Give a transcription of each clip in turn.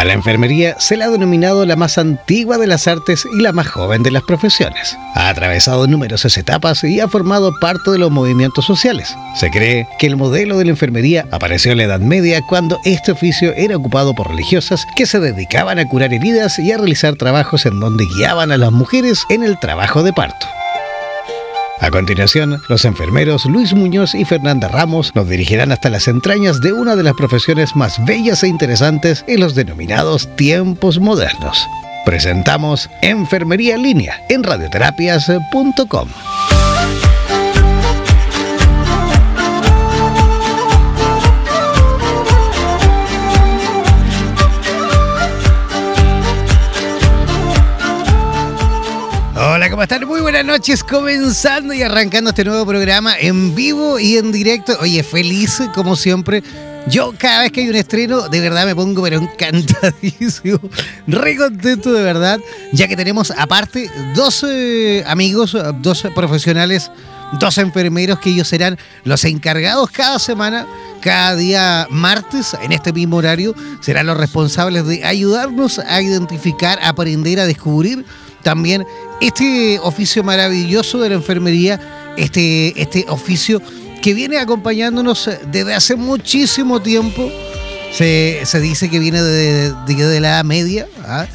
A la enfermería se le ha denominado la más antigua de las artes y la más joven de las profesiones. Ha atravesado numerosas etapas y ha formado parte de los movimientos sociales. Se cree que el modelo de la enfermería apareció en la Edad Media cuando este oficio era ocupado por religiosas que se dedicaban a curar heridas y a realizar trabajos en donde guiaban a las mujeres en el trabajo de parto. A continuación, los enfermeros Luis Muñoz y Fernanda Ramos nos dirigirán hasta las entrañas de una de las profesiones más bellas e interesantes en los denominados tiempos modernos. Presentamos Enfermería en línea en radioterapias.com. ¿cómo están? Muy buenas noches, comenzando y arrancando este nuevo programa en vivo y en directo. Oye, feliz como siempre. Yo cada vez que hay un estreno, de verdad me pongo pero encantadísimo, re contento de verdad, ya que tenemos aparte dos eh, amigos, dos profesionales, dos enfermeros que ellos serán los encargados cada semana, cada día martes, en este mismo horario, serán los responsables de ayudarnos a identificar, a aprender, a descubrir también este oficio maravilloso de la enfermería, este, este oficio que viene acompañándonos desde hace muchísimo tiempo. Se, dice que viene de, de, la Edad Media. ¿ah?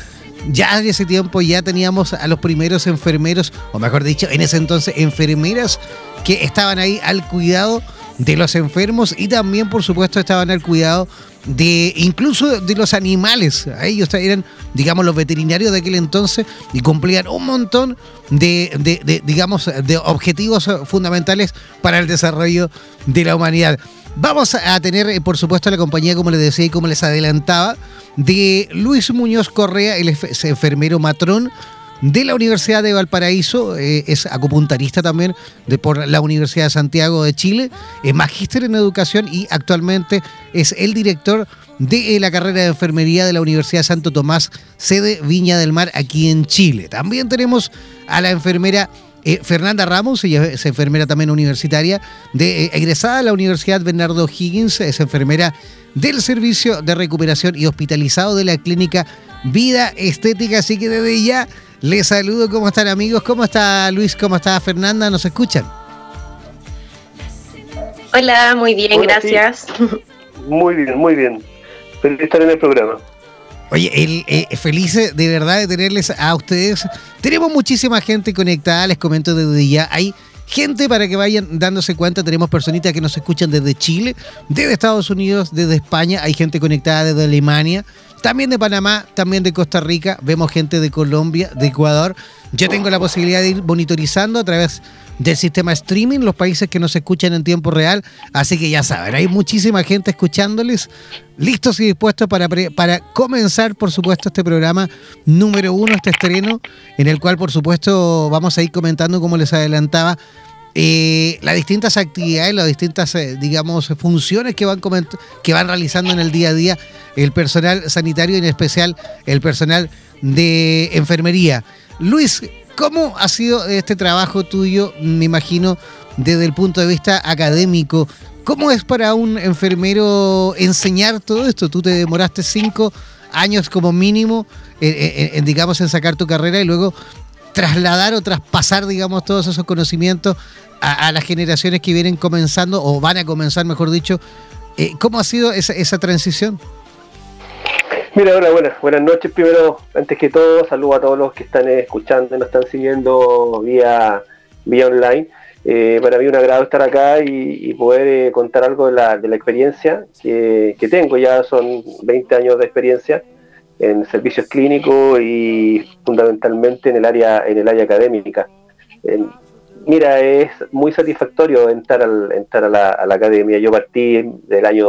Ya en ese tiempo ya teníamos a los primeros enfermeros, o mejor dicho, en ese entonces enfermeras que estaban ahí al cuidado de los enfermos y también, por supuesto, estaban al cuidado de incluso de los animales. Ellos eran, digamos, los veterinarios de aquel entonces y cumplían un montón de, digamos, de objetivos fundamentales para el desarrollo de la humanidad. Vamos a tener, eh, por supuesto, la compañía, como les decía y como les adelantaba, de Luis Muñoz Correa, el enfermero matrón de la Universidad de Valparaíso, eh, es acupuntarista también de, por la Universidad de Santiago de Chile, es magíster en educación y actualmente es el director de eh, la carrera de enfermería de la Universidad Santo Tomás, sede Viña del Mar, aquí en Chile. También tenemos a la enfermera eh, Fernanda Ramos, ella es enfermera también universitaria, de, egresada de la Universidad Bernardo Higgins, es enfermera del Servicio de Recuperación y Hospitalizado de la Clínica Vida Estética, así que desde ya les saludo, ¿cómo están amigos? ¿Cómo está Luis? ¿Cómo está Fernanda? ¿Nos escuchan? Hola, muy bien, gracias. Muy bien, muy bien. Feliz de estar en el programa. Oye, el, eh, feliz de verdad de tenerles a ustedes. Tenemos muchísima gente conectada, les comento desde ya. Hay gente para que vayan dándose cuenta. Tenemos personitas que nos escuchan desde Chile, desde Estados Unidos, desde España. Hay gente conectada desde Alemania también de Panamá, también de Costa Rica, vemos gente de Colombia, de Ecuador. Yo tengo la posibilidad de ir monitorizando a través del sistema streaming los países que nos escuchan en tiempo real, así que ya saben, hay muchísima gente escuchándoles, listos y dispuestos para, para comenzar, por supuesto, este programa número uno, este estreno, en el cual, por supuesto, vamos a ir comentando, como les adelantaba, eh, las distintas actividades, las distintas, eh, digamos, funciones que van, que van realizando en el día a día el personal sanitario, en especial el personal de enfermería. Luis, ¿cómo ha sido este trabajo tuyo, me imagino, desde el punto de vista académico? ¿Cómo es para un enfermero enseñar todo esto? Tú te demoraste cinco años como mínimo, en, digamos, en sacar tu carrera y luego trasladar o traspasar, digamos, todos esos conocimientos a, las generaciones que vienen comenzando o van a comenzar, mejor dicho. Eh, ¿Cómo ha sido esa transición? Mira, hola, buenas, buenas noches. Primero, antes que todo, saludo a todos los que están escuchando y nos están siguiendo vía, vía online. Eh, para mí un agrado estar acá y, poder eh, contar algo de la, de la experiencia que, tengo. Ya son 20 años de experiencia en servicios clínicos y fundamentalmente en el área, en el área académica. mira, es muy satisfactorio entrar, al, entrar a, la, a la academia. Yo partí del año,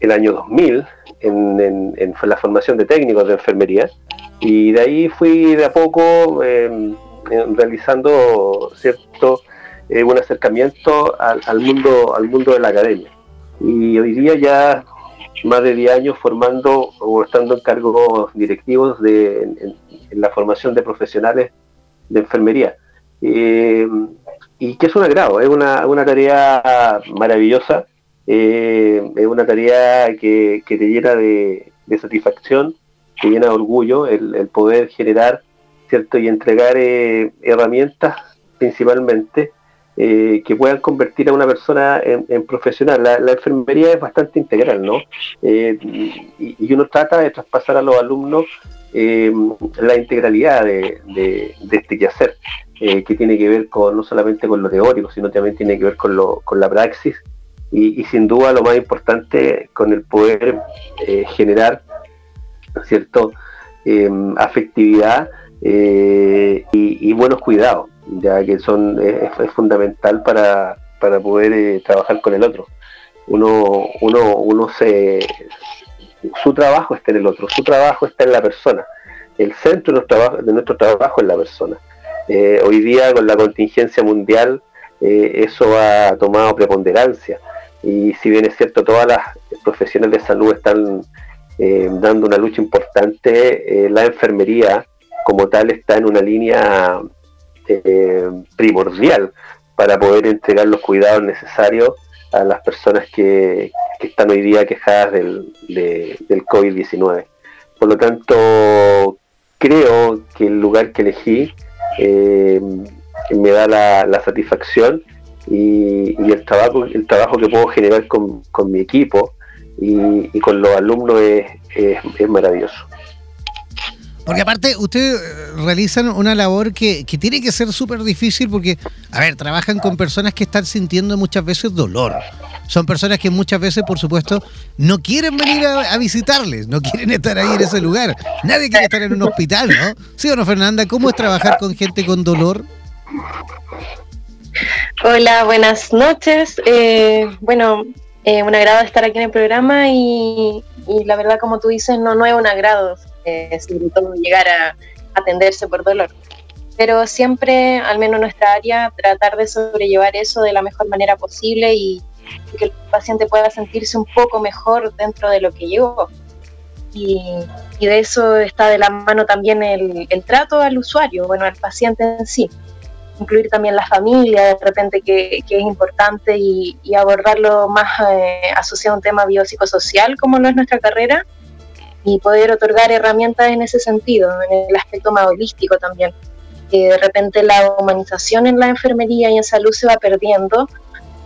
el año 2000 en, en, la formación de técnicos de enfermería y de ahí fui de a poco em, em, realizando cierto eh, un acercamiento al, mundo al mundo de la academia. Y hoy día ya más de 10 años formando o estando en cargos directivos de, en, la formación de profesionales de enfermería. Em, y que es un agrado es una, una tarea maravillosa eh, es una tarea que, te llena de, satisfacción, te llena de orgullo el, poder generar cierto y entregar eh, herramientas principalmente eh, que puedan convertir a una persona en, profesional. La, enfermería es bastante integral, ¿no? y, uno trata de traspasar a los alumnos la integralidad de, este quehacer, que tiene que ver con no solamente con lo teórico, sino también tiene que ver con, lo, con la praxis y, sin duda lo más importante con el poder eh, generar cierto em, afectividad eh, y, buenos cuidados ya que son es, fundamental para, para poder eh, trabajar con el otro. Uno uno uno se su trabajo está en el otro su trabajo está en la persona el centro de nuestro trabajo, de nuestro trabajo es la persona. Hoy día con la contingencia mundial eso ha tomado preponderancia y si bien es cierto, todas las profesiones de salud están eh, dando una lucha importante, eh, la enfermería como tal está en una línea eh, primordial para poder entregar los cuidados necesarios a las personas que, están hoy día quejadas del, del COVID-19. Por lo tanto, creo que el lugar que elegí me da la satisfacción y, el trabajo el trabajo que puedo generar con, mi equipo y, con los alumnos es, es, maravilloso. Porque aparte, ustedes eh, realizan una labor que, tiene que ser súper difícil porque, a ver, trabajan con personas que están sintiendo muchas veces dolor. Son personas que muchas veces, por supuesto, no quieren venir a, visitarles, no quieren estar ahí en ese lugar. Nadie quiere estar en un hospital, ¿no? ¿Sí o Fernanda? ¿Cómo es trabajar con gente con dolor? Hola, buenas noches. Eh, bueno, eh, un agrado estar aquí en el programa y, la verdad, como tú dices, no, no es un agrado, eh, sobre todo llegar a atenderse por dolor. Pero siempre, al menos en nuestra área, tratar de sobrellevar eso de la mejor manera posible y, que el paciente pueda sentirse un poco mejor dentro de lo que llegó. Y, de eso está de la mano también el, el trato al usuario, bueno, al paciente en sí incluir también la familia, de repente que, es importante y, abordarlo más eh, asociado a un tema biopsicosocial como lo es nuestra carrera y poder otorgar herramientas en ese sentido, en el aspecto más holístico también. Que de repente la humanización en la enfermería y en salud se va perdiendo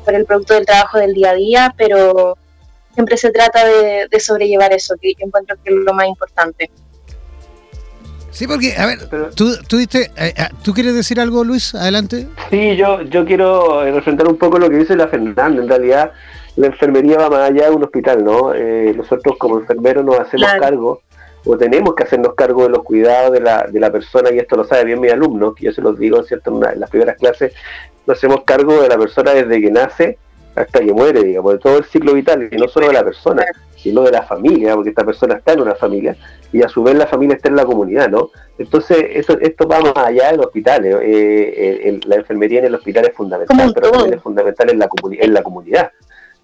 por el producto del trabajo del día a día, pero siempre se trata de, de sobrellevar eso, que yo encuentro que es lo más importante. Sí, porque, a ver, ¿tú, tú, diste, eh, eh, ¿tú quieres decir algo, Luis? Adelante. Sí, yo, yo quiero eh, representar un poco lo que dice la Fernanda. En realidad, la enfermería va más allá de un hospital, ¿no? nosotros como enfermeros nos hacemos cargo, o tenemos que hacernos cargo de los cuidados de la, de la persona, y esto lo sabe bien mi alumno, que yo se los digo, ¿cierto? En, en las primeras clases, nos hacemos cargo de la persona desde que nace hasta que muere, digamos, de todo el ciclo vital, y no solo de la persona, sino de la familia, porque esta persona está en una familia, y a su vez la familia está en la comunidad, ¿no? Entonces, eso, esto va más allá del hospital, eh, eh la enfermería en el hospital es fundamental, pero también es fundamental en la, en la comunidad,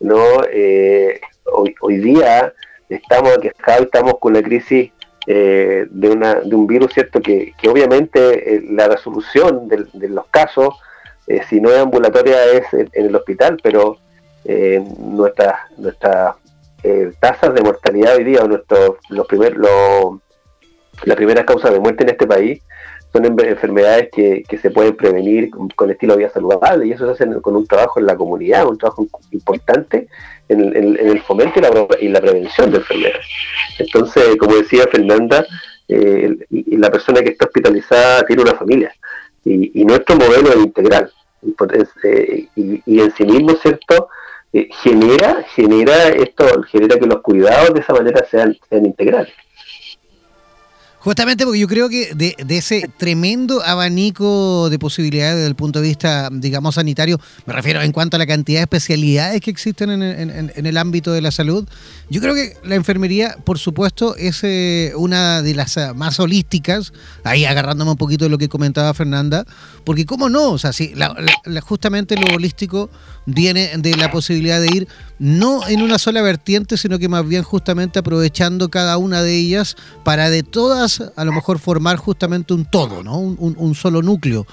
¿no? Eh, hoy, hoy día estamos estamos con la crisis eh, de, una, de un virus, ¿cierto? Que, que obviamente la resolución de, de los casos eh, si no es ambulatoria es en, el hospital, pero eh, nuestras nuestra, eh, tasas de mortalidad hoy día, o nuestros, los primer, lo, las primeras causas de muerte en este país, son enfermedades que, se pueden prevenir con, estilo de vida saludable y eso se hace con un trabajo en la comunidad, un trabajo importante en, el fomento y la, prevención de enfermedades. Entonces, como decía Fernanda, eh, la persona que está hospitalizada tiene una familia y, nuestro modelo es integral eh, y, en sí mismo, ¿cierto? Eh, genera, genera esto, genera que los cuidados de esa manera sean, sean integrales. Justamente porque yo creo que de, ese tremendo abanico de posibilidades desde el punto de vista, digamos, sanitario, me refiero en cuanto a la cantidad de especialidades que existen en, el ámbito de la salud, yo creo que la enfermería, por supuesto, es eh, una de las eh, más holísticas, ahí agarrándome un poquito de lo que comentaba Fernanda, porque cómo no, o sea, sí, justamente lo holístico viene de la posibilidad de ir no en una sola vertiente, sino que más bien justamente aprovechando cada una de ellas para de todas a lo mejor formar justamente un todo, ¿no? Un, solo núcleo.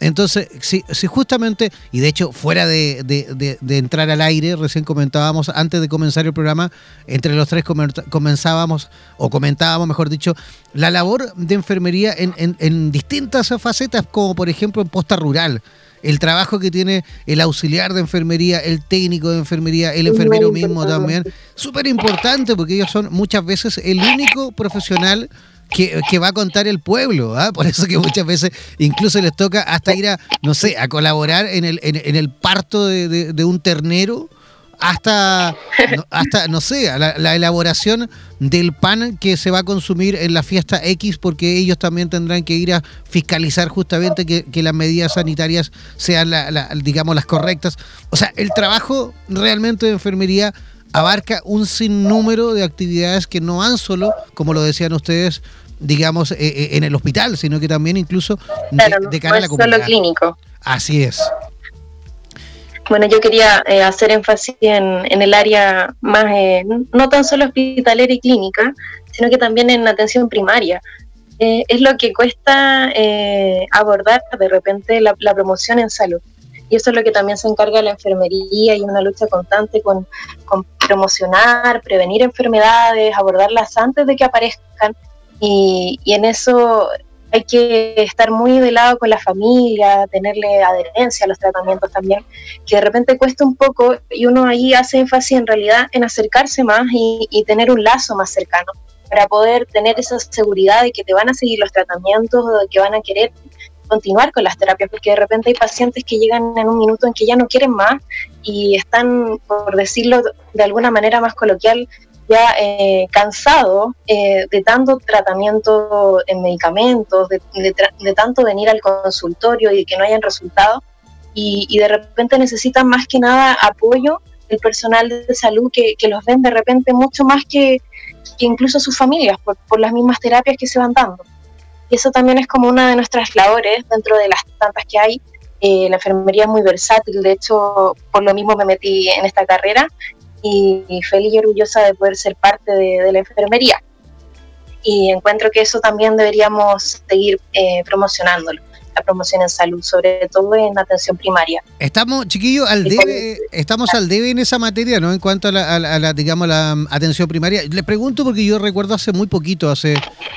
Entonces, si, si, justamente, y de hecho, fuera de, de, entrar al aire, recién comentábamos, antes de comenzar el programa, entre los tres comenzábamos, o comentábamos, mejor dicho, la labor de enfermería en, en, en distintas facetas, como por ejemplo en posta rural el trabajo que tiene el auxiliar de enfermería, el técnico de enfermería, el enfermero mismo también. Súper importante porque ellos son muchas veces el único profesional que, va a contar el pueblo. ¿ah? Por eso que muchas veces incluso les toca hasta ir a, no sé, a colaborar en el, en, el parto de un ternero hasta, hasta no sé, la, elaboración del pan que se va a consumir en la fiesta X, porque ellos también tendrán que ir a fiscalizar justamente que, las medidas sanitarias sean, digamos, las correctas. O sea, el trabajo realmente de enfermería abarca un sinnúmero de actividades que no han solo, como lo decían ustedes, digamos, eh, eh, en el hospital, sino que también incluso de, cara a la comunidad. Solo clínico. Así es. Bueno, yo quería eh, hacer énfasis en, en, el área más, eh, no tan solo hospitalera y clínica, sino que también en atención primaria. Eh, es lo que cuesta abordar de repente la, promoción en salud. Y eso es lo que también se encarga la enfermería y una lucha constante con, promocionar, prevenir enfermedades, abordarlas antes de que aparezcan. Y, y en eso hay que estar muy de lado con la familia, tenerle adherencia a los tratamientos también, que de repente cuesta un poco y uno ahí hace énfasis en realidad en acercarse más y, tener un lazo más cercano para poder tener esa seguridad de que te van a seguir los tratamientos o de que van a querer continuar con las terapias, porque de repente hay pacientes que llegan en un minuto en que ya no quieren más y están, por decirlo de alguna manera más coloquial, ya eh, cansado eh, de tanto tratamiento en medicamentos, de, tanto venir al consultorio y que no hayan resultado, y, de repente necesitan más que nada apoyo del personal de salud que, los ven de repente mucho más que, incluso sus familias por, las mismas terapias que se van dando. Eso también es como una de nuestras labores dentro de las tantas que hay. Eh, la enfermería es muy versátil, de hecho, por lo mismo me metí en esta carrera y, feliz y orgullosa de poder ser parte de, la enfermería. Y encuentro que eso también deberíamos seguir eh, promocionándolo la promoción en salud, sobre todo en atención primaria. Estamos, chiquillos, al debe, estamos al debe en esa materia, ¿no? En cuanto a la, digamos, la um, atención primaria. Le pregunto porque yo recuerdo hace muy poquito, hace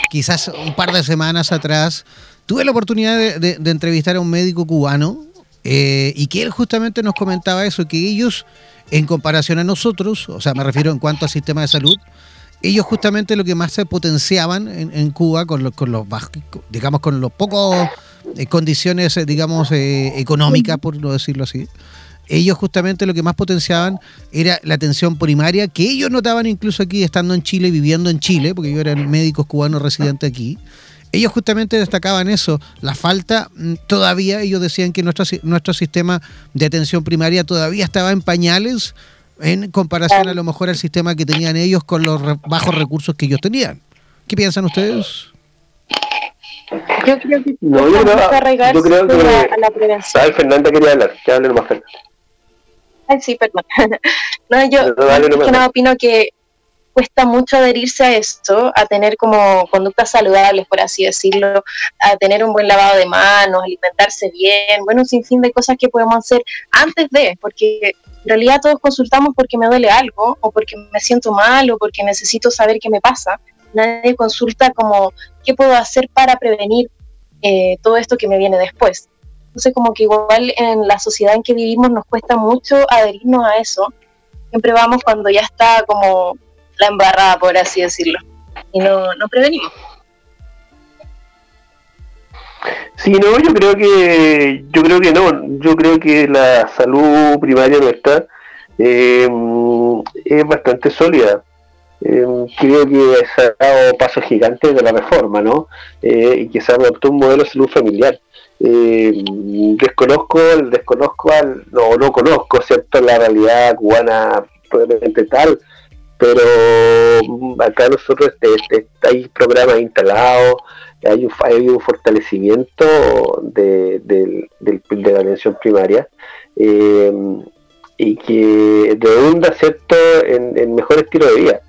quizás un par de semanas atrás, tuve la oportunidad de, entrevistar a un médico cubano eh, y que él justamente nos comentaba eso, que ellos en comparación a nosotros, o sea, me refiero en cuanto al sistema de salud, ellos justamente lo que más se potenciaban en, Cuba con los, con los digamos con los pocos condiciones eh, digamos eh, económicas por no decirlo así ellos justamente lo que más potenciaban era la atención primaria que ellos notaban incluso aquí estando en Chile viviendo en Chile porque ellos eran médicos cubanos residentes aquí ellos justamente destacaban eso, la falta, mm, todavía ellos decían que nuestro, nuestro sistema de atención primaria todavía estaba en pañales en comparación a lo mejor al sistema que tenían ellos con los bajos recursos que ellos tenían. ¿Qué piensan ustedes? Yo creo que no, yo creo, yo creo que a la prevención. Ah, Fernanda quería hablar, que hable más Ay, sí, perdón. no, yo no, opino que cuesta mucho adherirse a esto, a tener como conductas saludables, por así decirlo, a tener un buen lavado de manos, alimentarse bien, bueno, un sinfín de cosas que podemos hacer antes de, porque en realidad todos consultamos porque me duele algo, o porque me siento mal, o porque necesito saber qué me pasa. Nadie consulta como qué puedo hacer para prevenir eh, todo esto que me viene después. Entonces como que igual en la sociedad en que vivimos nos cuesta mucho adherirnos a eso. Siempre vamos cuando ya está como la embarrada, por así decirlo, y no, no prevenimos. Sí, no, yo creo que yo creo que no, yo creo que la salud primaria nuestra eh, es bastante sólida. Eh, creo que se ha dado pasos gigantes de la reforma, ¿no? Eh, y que se adoptó un modelo de salud familiar. desconozco, desconozco, no, no conozco, ¿cierto? La realidad cubana probablemente tal, pero acá nosotros este, hay programas instalados, hay un, hay un fortalecimiento de, la atención primaria eh, y que redunda cierto en, en mejor estilo de vida.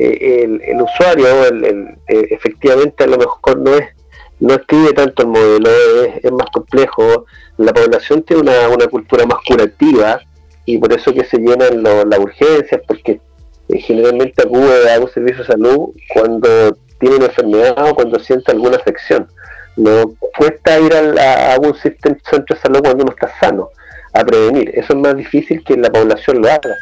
Eh, el, usuario eh, efectivamente a lo mejor no es no escribe tanto el modelo, es, más complejo. La población tiene una, una, cultura más curativa y por eso que se llenan las urgencias, porque generalmente acude a un servicio de salud cuando tiene una enfermedad o cuando siente alguna afección. No cuesta ir a, a un centro de salud cuando uno está sano, a prevenir. Eso es más difícil que la población lo haga.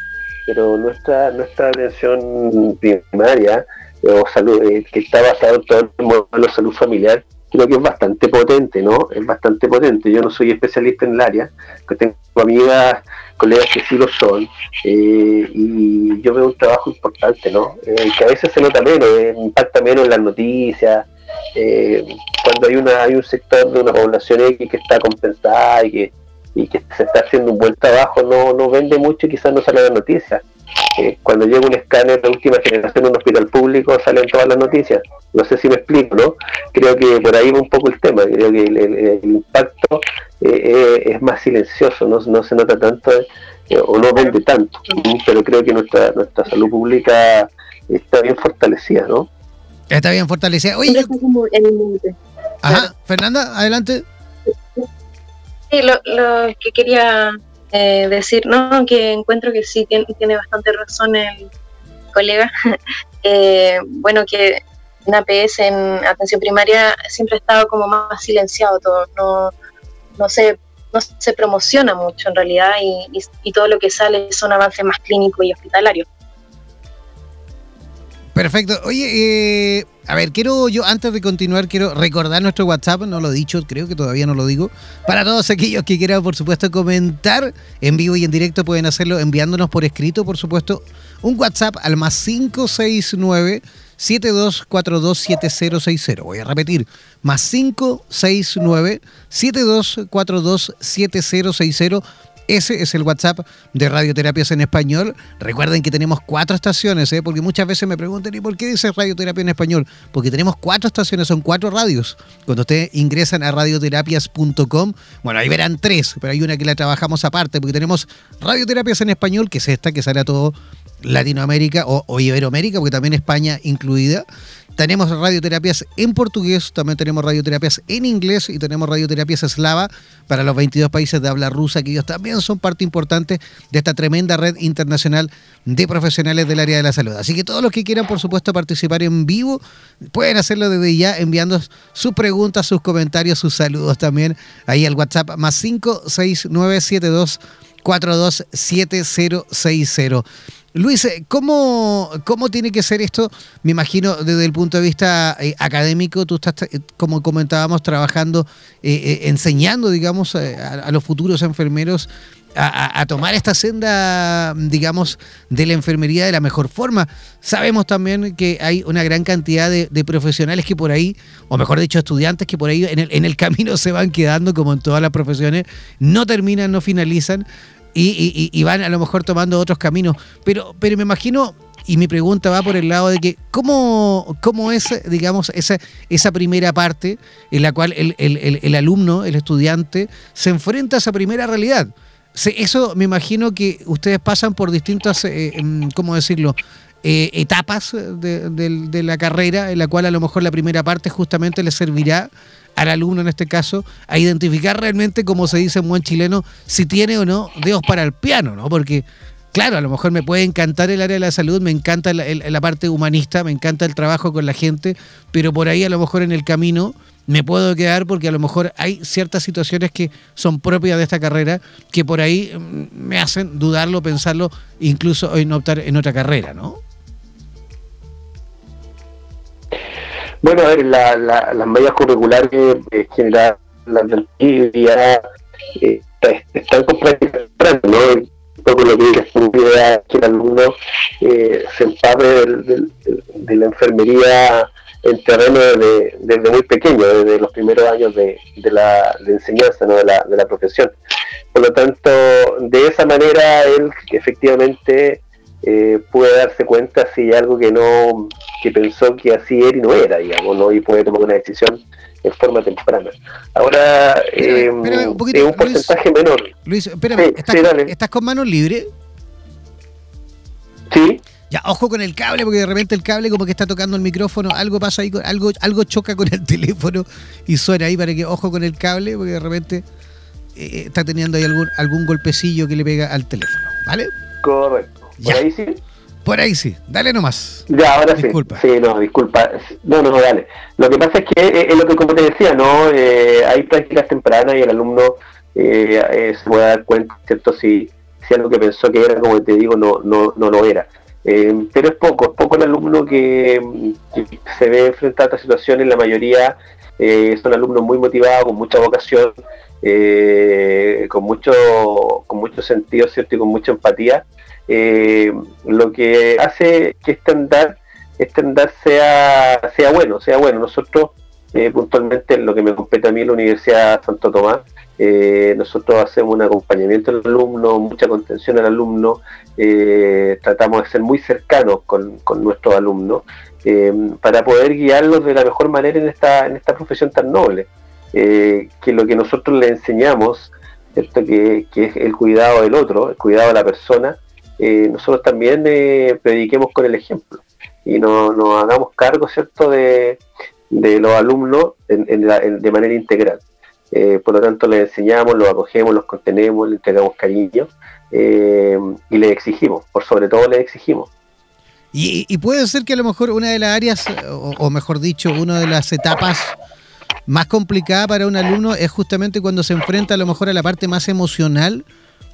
Pero nuestra, nuestra atención primaria eh, o salud, eh, que está basado en todo el modelo de salud familiar, creo que es bastante potente, ¿no? Es bastante potente. Yo no soy especialista en el área, que tengo amigas, colegas que sí lo son, eh, y yo veo un trabajo importante, ¿no? Eh, que a veces se nota menos, eh, impacta menos en las noticias, cuando hay una hay un sector de una población X que está compensada y que, y que se está haciendo un buen trabajo, no, no vende mucho y quizás no sale la noticia. Eh, cuando llega un escáner de última generación en un hospital público salen todas las noticias. No sé si me explico, ¿no? Creo que por ahí va un poco el tema. Creo que el, impacto eh, eh, es más silencioso, no, no se nota tanto o no vende tanto. Pero creo que nuestra, nuestra salud pública está bien fortalecida, ¿no? Está bien fortalecida. Oye, Ajá, Fernanda, adelante. Sí, lo, lo que quería eh, decir, no, que encuentro que sí tiene, bastante razón el colega. Eh, bueno, que en APS, en atención primaria, siempre ha estado como más silenciado todo, no, no, se, no se promociona mucho en realidad y, todo lo que sale son avances más clínicos y hospitalarios. Perfecto. Oye, eh, a ver, quiero yo, antes de continuar, quiero recordar nuestro WhatsApp, no lo he dicho, creo que todavía no lo digo. Para todos aquellos que quieran, por supuesto, comentar en vivo y en directo, pueden hacerlo enviándonos por escrito, por supuesto, un WhatsApp al más 569 72427060. Voy a repetir, más 569 72427060 ese es el WhatsApp de Radioterapias en Español. Recuerden que tenemos cuatro estaciones, ¿eh? porque muchas veces me preguntan, ¿y por qué dice Radioterapia en Español? Porque tenemos cuatro estaciones, son cuatro radios. Cuando ustedes ingresan a radioterapias.com, bueno, ahí verán tres, pero hay una que la trabajamos aparte, porque tenemos Radioterapias en Español, que es esta que sale a todo Latinoamérica o, o Iberoamérica, porque también España incluida. Tenemos radioterapias en portugués, también tenemos radioterapias en inglés y tenemos radioterapias eslava para los 22 países de habla rusa, que ellos también son parte importante de esta tremenda red internacional de profesionales del área de la salud. Así que todos los que quieran, por supuesto, participar en vivo, pueden hacerlo desde ya enviando sus preguntas, sus comentarios, sus saludos también ahí al WhatsApp más 56972 427060. Luis, eh, ¿cómo, ¿cómo tiene que ser esto? Me imagino desde el punto de vista eh, académico, tú estás, eh, como comentábamos, trabajando, enseñando, digamos, a, los futuros enfermeros a, tomar esta senda, digamos, de la enfermería de la mejor forma. Sabemos también que hay una gran cantidad de, profesionales que por ahí, o mejor dicho, estudiantes que por ahí en el, en el camino se van quedando, como en todas las profesiones, no terminan, no finalizan y, van a lo mejor tomando otros caminos. Pero, pero me imagino, y mi pregunta va por el lado de que, ¿cómo, cómo es, digamos, esa, esa primera parte en la cual el, alumno, el estudiante, se enfrenta a esa primera realidad? Eso me imagino que ustedes pasan por distintas, eh, em, ¿cómo decirlo? Eh, etapas de, de, la carrera, en la cual a lo mejor la primera parte justamente les servirá al alumno en este caso a identificar realmente, como se dice en buen chileno, si tiene o no dedos para el piano, ¿no? Porque claro, a lo mejor me puede encantar el área de la salud, me encanta la, la, parte humanista, me encanta el trabajo con la gente, pero por ahí a lo mejor en el camino me puedo quedar porque a lo mejor hay ciertas situaciones que son propias de esta carrera que por ahí mm, me hacen dudarlo, pensarlo, incluso en optar en otra carrera, ¿no? Bueno, a ver, la, las medidas curriculares eh, general las del día eh, están completamente ¿no? Un lo que es que el alumno eh, se empape de la enfermería en terreno desde, muy pequeño, desde los primeros años de, la enseñanza ¿no? de, la, de la profesión. Por lo tanto, de esa manera él efectivamente eh, puede darse cuenta si hay algo que no que pensó que así era y no era, digamos, ¿no? y puede tomar una decisión en forma temprana. Ahora eh, es un porcentaje menor. Luis, espérame, ¿estás, con manos libres? Sí. Ya, ojo con el cable, porque de repente el cable como que está tocando el micrófono, algo pasa ahí, algo, algo choca con el teléfono y suena ahí para que ojo con el cable, porque de repente eh, está teniendo ahí algún, algún golpecillo que le pega al teléfono, ¿vale? Correcto. ¿Por ahí sí? Por ahí sí, dale nomás. Ya, ahora disculpa. sí. Sí, no, disculpa. No, no, no, dale. Lo que pasa es que eh, es lo que como te decía, ¿no? Eh, hay prácticas tempranas y el alumno eh, se puede dar cuenta, ¿cierto? Si, si algo que pensó que era, como te digo, no, no, no lo era. pero es poco, es poco el alumno que, se ve enfrentado a esta situación, la mayoría son alumnos muy motivados, con mucha vocación, con mucho con mucho sentido, ¿cierto? Y con mucha empatía eh, lo que hace que este andar, este andar sea, sea bueno, sea bueno. Nosotros, eh, puntualmente, en lo que me compete a mí, la Universidad Santo Tomás, eh, nosotros hacemos un acompañamiento al alumno, mucha contención al alumno, tratamos de ser muy cercanos con, nuestros alumnos para poder guiarlos de la mejor manera en esta, en esta profesión tan noble. que lo que nosotros le enseñamos, Que, que, es el cuidado del otro, el cuidado de la persona, eh, nosotros también eh, prediquemos con el ejemplo y no, nos hagamos cargo, ¿cierto?, de, los alumnos de manera integral. Eh, por lo tanto, les enseñamos, los acogemos, los contenemos, les entregamos cariño y les exigimos, por sobre todo les exigimos. Y, puede ser que a lo mejor una de las áreas, o, mejor dicho, una de las etapas más complicadas para un alumno es justamente cuando se enfrenta a lo mejor a la parte más emocional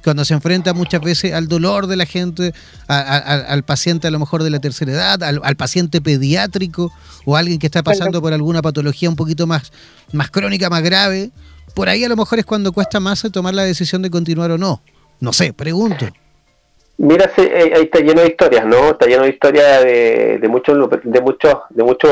cuando se enfrenta muchas veces al dolor de la gente, al paciente a lo mejor de la tercera edad, al, paciente pediátrico o alguien que está pasando por alguna patología un poquito más, más crónica, más grave, por ahí a lo mejor es cuando cuesta más tomar la decisión de continuar o no. No sé, pregunto. Mira, eh, ahí está lleno de historias, ¿no? Está lleno de historias de, muchos de muchos de muchos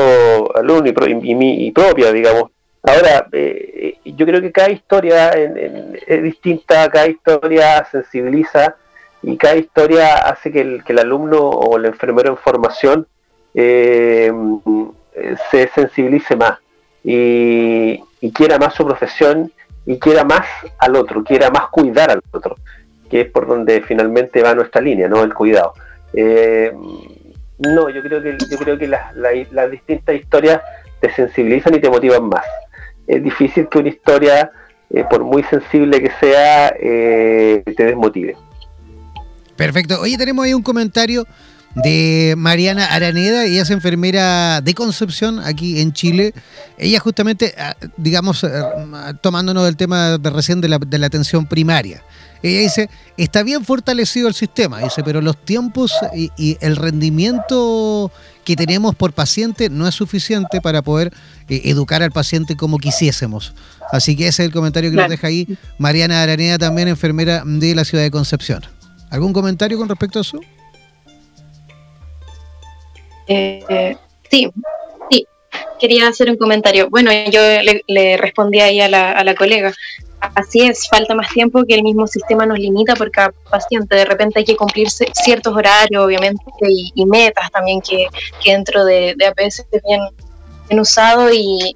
alumnos y, y, propia, digamos, Ahora, eh, yo creo que cada historia es distinta, cada historia sensibiliza y cada historia hace que el, alumno o el enfermero en formación eh, se sensibilice más y, quiera más su profesión y quiera más al otro, quiera más cuidar al otro, que es por donde finalmente va nuestra línea, ¿no? El cuidado. Eh, no, yo creo que yo creo que las distintas historias te sensibilizan y te motivan más es difícil que una historia, eh, por muy sensible que sea, eh, te desmotive. Perfecto. Oye, tenemos ahí un comentario de Mariana Araneda, ella es enfermera de Concepción aquí en Chile. Ella justamente, ah, digamos, eh, tomándonos del tema de recién de la, de la atención primaria. Ella dice, está bien fortalecido el sistema, dice, pero los tiempos y, el rendimiento que tenemos por paciente no es suficiente para poder eh, educar al paciente como quisiésemos. Así que ese es el comentario que nos deja ahí Mariana Araneda, también enfermera de la ciudad de Concepción. ¿Algún comentario con respecto a eso? Eh, sí, sí, quería hacer un comentario. Bueno, yo le, respondí ahí a la, a la colega así es, falta más tiempo que el mismo sistema nos limita por cada paciente. De repente hay que cumplir ciertos horarios, obviamente, y, metas también que, dentro de, APS es bien, bien usado y,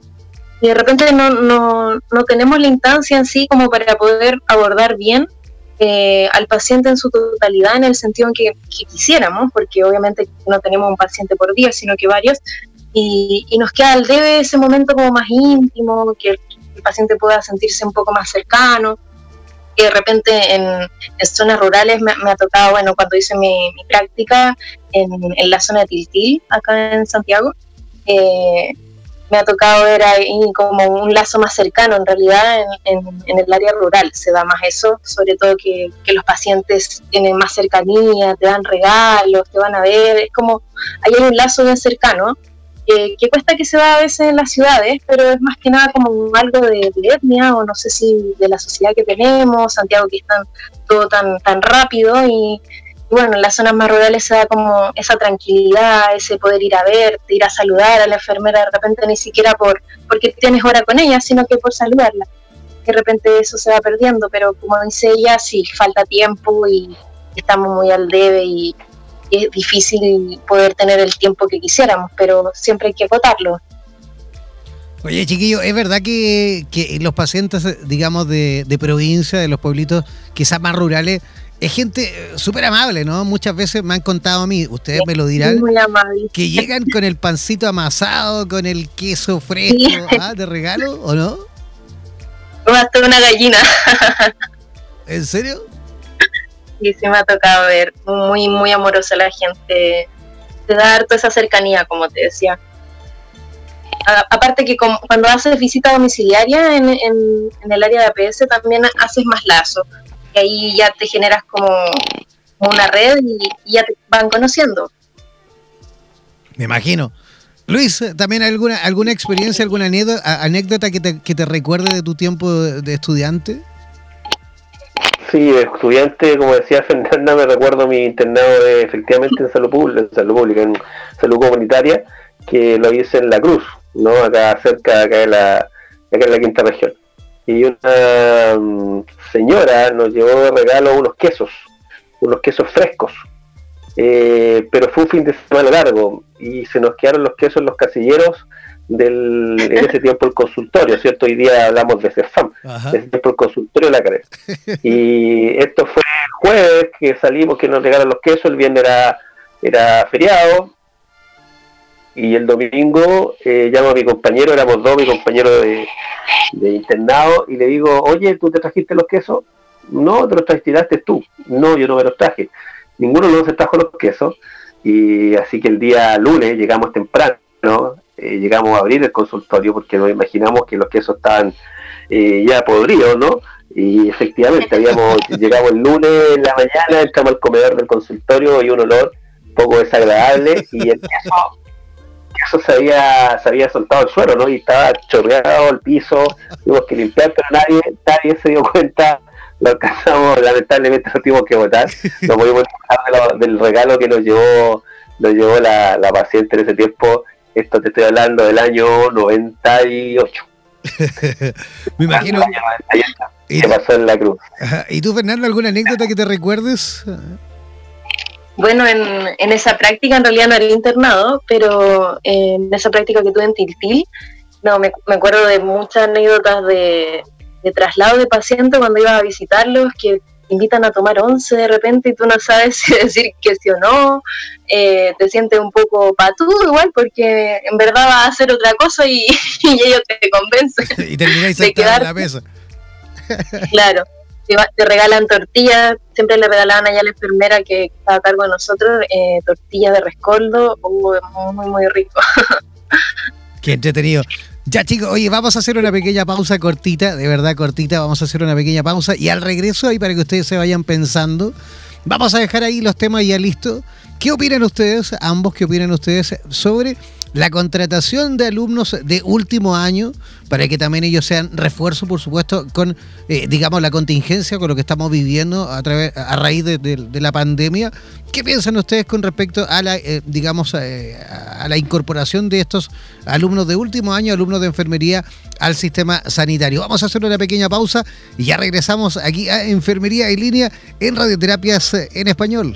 de repente no, no, no, tenemos la instancia en sí como para poder abordar bien eh, al paciente en su totalidad en el sentido en que, quisiéramos, porque obviamente no tenemos un paciente por día, sino que varios, y, y nos queda al debe ese momento como más íntimo, que el paciente pueda sentirse un poco más cercano. que de repente en, zonas rurales me, ha tocado, bueno, cuando hice mi, práctica en, la zona de Tiltil, acá en Santiago, eh, me ha tocado ver ahí como un lazo más cercano, en realidad en, el área rural se da más eso, sobre todo que, los pacientes tienen más cercanía, te dan regalos, te van a ver, es como, hay un lazo bien cercano, que cuesta que se da a veces en las ciudades, pero es más que nada como algo de, etnia o no sé si de la sociedad que tenemos, Santiago que está todo tan, tan rápido y, bueno, en las zonas más rurales se da como esa tranquilidad, ese poder ir a verte, ir a saludar a la enfermera de repente ni siquiera por porque tienes hora con ella, sino que por saludarla. De repente eso se va perdiendo, pero como dice ella, sí, falta tiempo y estamos muy al debe y es difícil poder tener el tiempo que quisiéramos, pero siempre hay que acotarlo. Oye, chiquillo, ¿es verdad que, los pacientes, digamos, de, de provincia, de los pueblitos quizás más rurales, es gente eh, súper amable, ¿no? Muchas veces me han contado a mí, ustedes me lo dirán, Muy amable. que llegan con el pancito amasado, con el queso fresco ¿ah? de regalo, ¿o no? hasta una gallina. ¿En serio? Sí, sí me ha tocado ver. Muy, muy amorosa la gente. Te da harto esa cercanía, como te decía. aparte que cuando haces visita domiciliaria en, en el área de APS también haces más lazo ahí ya te generas como, una red y, ya te van conociendo. Me imagino. Luis, ¿también alguna, alguna experiencia, alguna anécdota, que te recuerde de tu tiempo de, estudiante? Sí, estudiante, como decía Fernanda, me recuerdo mi internado de, efectivamente en salud pública, en salud pública, en salud comunitaria, que lo hice en La Cruz, ¿no? Acá cerca, acá en la, acá en la quinta región y una mm, señora nos llevó de regalo unos quesos, unos quesos frescos. Eh, pero fue un fin de semana largo y se nos quedaron los quesos en los casilleros del, en ese tiempo el consultorio, ¿cierto? Hoy día hablamos de CEFAM, en ese tiempo el consultorio de la CARES. Y esto fue el jueves que salimos, que nos regalaron los quesos, el viernes era, era feriado, y el domingo eh, llamo a mi compañero, éramos dos, mi compañero de, internado, y le digo, oye, ¿tú te trajiste los quesos? No, te los trajiste tú. No, yo no me los traje. Ninguno de los se trajo los quesos. Y así que el día lunes llegamos temprano, eh, llegamos a abrir el consultorio porque nos imaginamos que los quesos estaban eh, ya podridos, ¿no? Y efectivamente, habíamos llegamos el lunes en la mañana, entramos al comedor del consultorio y un olor poco desagradable y el queso eso se había, se había soltado el suelo, ¿no? Y estaba chorreado el piso, tuvimos que limpiar, pero nadie, nadie se dio cuenta, lo alcanzamos, lamentablemente lo tuvimos que votar, no pudimos dejar del regalo que nos llevó, nos llevó la, paciente en ese tiempo, esto te estoy hablando del año 98. Me imagino. ¿Y, pasó en la cruz. ¿Y tú, Fernando, alguna anécdota que te recuerdes? Bueno, en, en, esa práctica en realidad no era internado, pero en esa práctica que tuve en Tiltil, no, me, acuerdo de muchas anécdotas de, traslado de pacientes cuando iba a visitarlos, que invitan a tomar once de repente y tú no sabes si decir que sí o no, eh, te sientes un poco patudo igual porque en verdad va a hacer otra cosa y, ellos te convencen. y termináis de quedar la mesa. claro te, regalan tortillas, siempre le regalaban allá a la enfermera que estaba a cargo de nosotros, eh, tortillas de rescoldo, uh, muy, muy rico. Qué entretenido. Ya chicos, oye, vamos a hacer una pequeña pausa cortita, de verdad cortita, vamos a hacer una pequeña pausa y al regreso ahí para que ustedes se vayan pensando, vamos a dejar ahí los temas ya listos. ¿Qué opinan ustedes, ambos, qué opinan ustedes sobre la contratación de alumnos de último año para que también ellos sean refuerzo, por supuesto, con, eh, digamos, la contingencia, con lo que estamos viviendo a, través, a raíz de, la pandemia. ¿Qué piensan ustedes con respecto a la, eh, digamos, eh, a la incorporación de estos alumnos de último año, alumnos de enfermería, al sistema sanitario? Vamos a hacer una pequeña pausa y ya regresamos aquí a Enfermería en línea en Radioterapias en Español.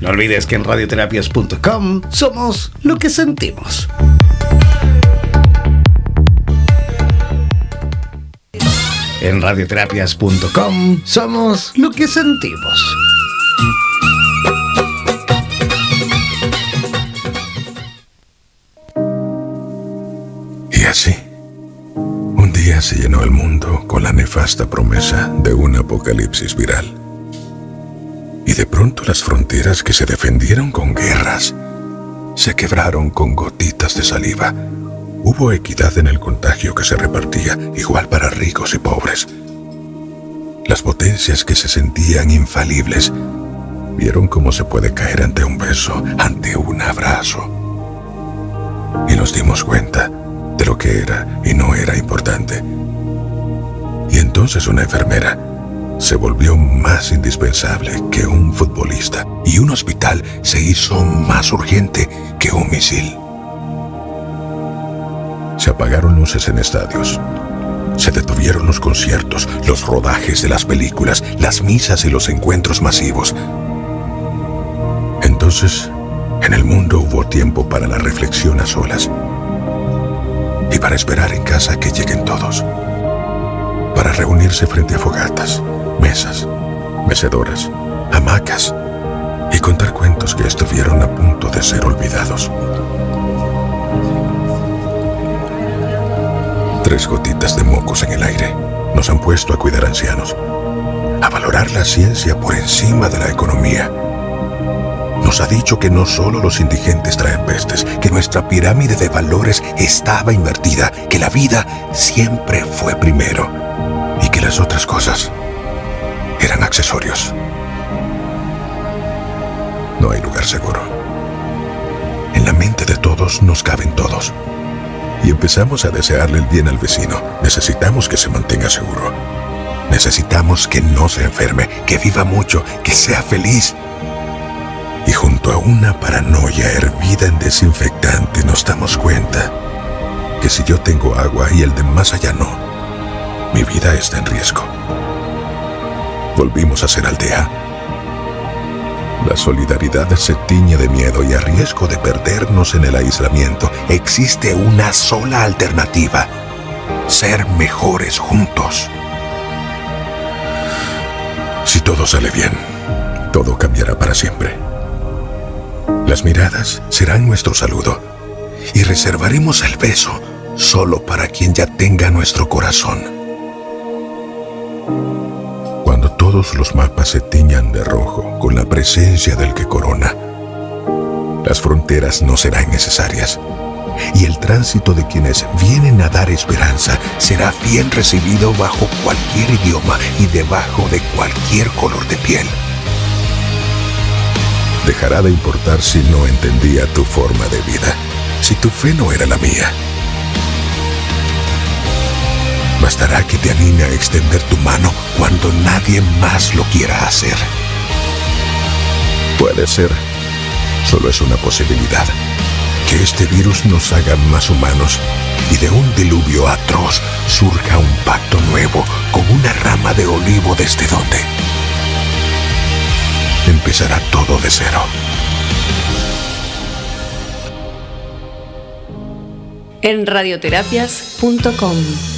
No olvides que en radioterapias.com somos lo que sentimos. En radioterapias.com somos lo que sentimos. Y así, un día se llenó el mundo con la nefasta promesa de un apocalipsis viral. Y de pronto las fronteras que se defendieron con guerras se quebraron con gotitas de saliva Hubo equidad en el contagio que se repartía, igual para ricos y pobres. Las potencias que se sentían infalibles vieron cómo se puede caer ante un beso, ante un abrazo. Y nos dimos cuenta de lo que era y no era importante. Y entonces una enfermera se volvió más indispensable que un futbolista y un hospital se hizo más urgente que un misil. Se apagaron luces en estadios. Se detuvieron los conciertos, los rodajes de las películas, las misas y los encuentros masivos. Entonces, en el mundo hubo tiempo para la reflexión a solas y para esperar en casa que lleguen todos. Para reunirse frente a fogatas, mesas, mecedoras, hamacas y contar cuentos que estuvieron a punto de ser olvidados. Tres gotitas de mocos en el aire nos han puesto a cuidar ancianos, a valorar la ciencia por encima de la economía. Nos ha dicho que no solo los indigentes traen pestes, que nuestra pirámide de valores estaba invertida, que la vida siempre fue primero y que las otras cosas eran accesorios. No hay lugar seguro. En la mente de todos nos caben todos y empezamos a desearle el bien al vecino, necesitamos que se mantenga seguro. Necesitamos que no se enferme, que viva mucho, que sea feliz. Y junto a una paranoia hervida en desinfectante nos damos cuenta que si yo tengo agua y el de más allá no, mi vida está en riesgo. Volvimos a ser aldea la solidaridad se tiñe de miedo y a riesgo de perdernos en el aislamiento. Existe una sola alternativa. Ser mejores juntos. Si todo sale bien, todo cambiará para siempre. Las miradas serán nuestro saludo y reservaremos el beso solo para quien ya tenga nuestro corazón todos los mapas se tiñan de rojo con la presencia del que corona. Las fronteras no serán necesarias y el tránsito de quienes vienen a dar esperanza será bien recibido bajo cualquier idioma y debajo de cualquier color de piel. Dejará de importar si no entendía tu forma de vida, si tu fe no era la mía Bastará que te anime a extender tu mano cuando nadie más lo quiera hacer. Puede ser, solo es una posibilidad, que este virus nos haga más humanos y de un diluvio atroz surja un pacto nuevo con una rama de olivo desde donde empezará todo de cero. En radioterapias.com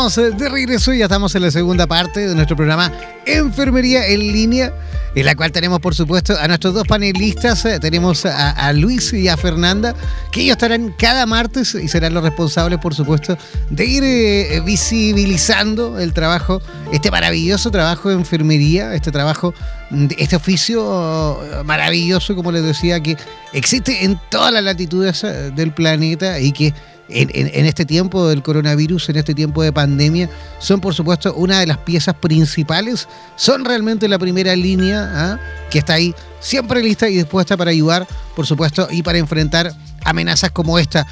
Eh, de regreso, ya estamos en la segunda parte de nuestro programa Enfermería en línea, en la cual tenemos por supuesto a nuestros dos panelistas, eh, tenemos a, Luis y a Fernanda, que ellos estarán cada martes y serán los responsables por supuesto de ir eh, visibilizando el trabajo, este maravilloso trabajo de enfermería, este trabajo, este oficio maravilloso, como les decía, que existe en todas las latitudes del planeta y que en, este tiempo del coronavirus, en este tiempo de pandemia, son por supuesto una de las piezas principales, son realmente la primera línea ¿ah? que está ahí siempre lista y dispuesta para ayudar, por supuesto, y para enfrentar amenazas como esta.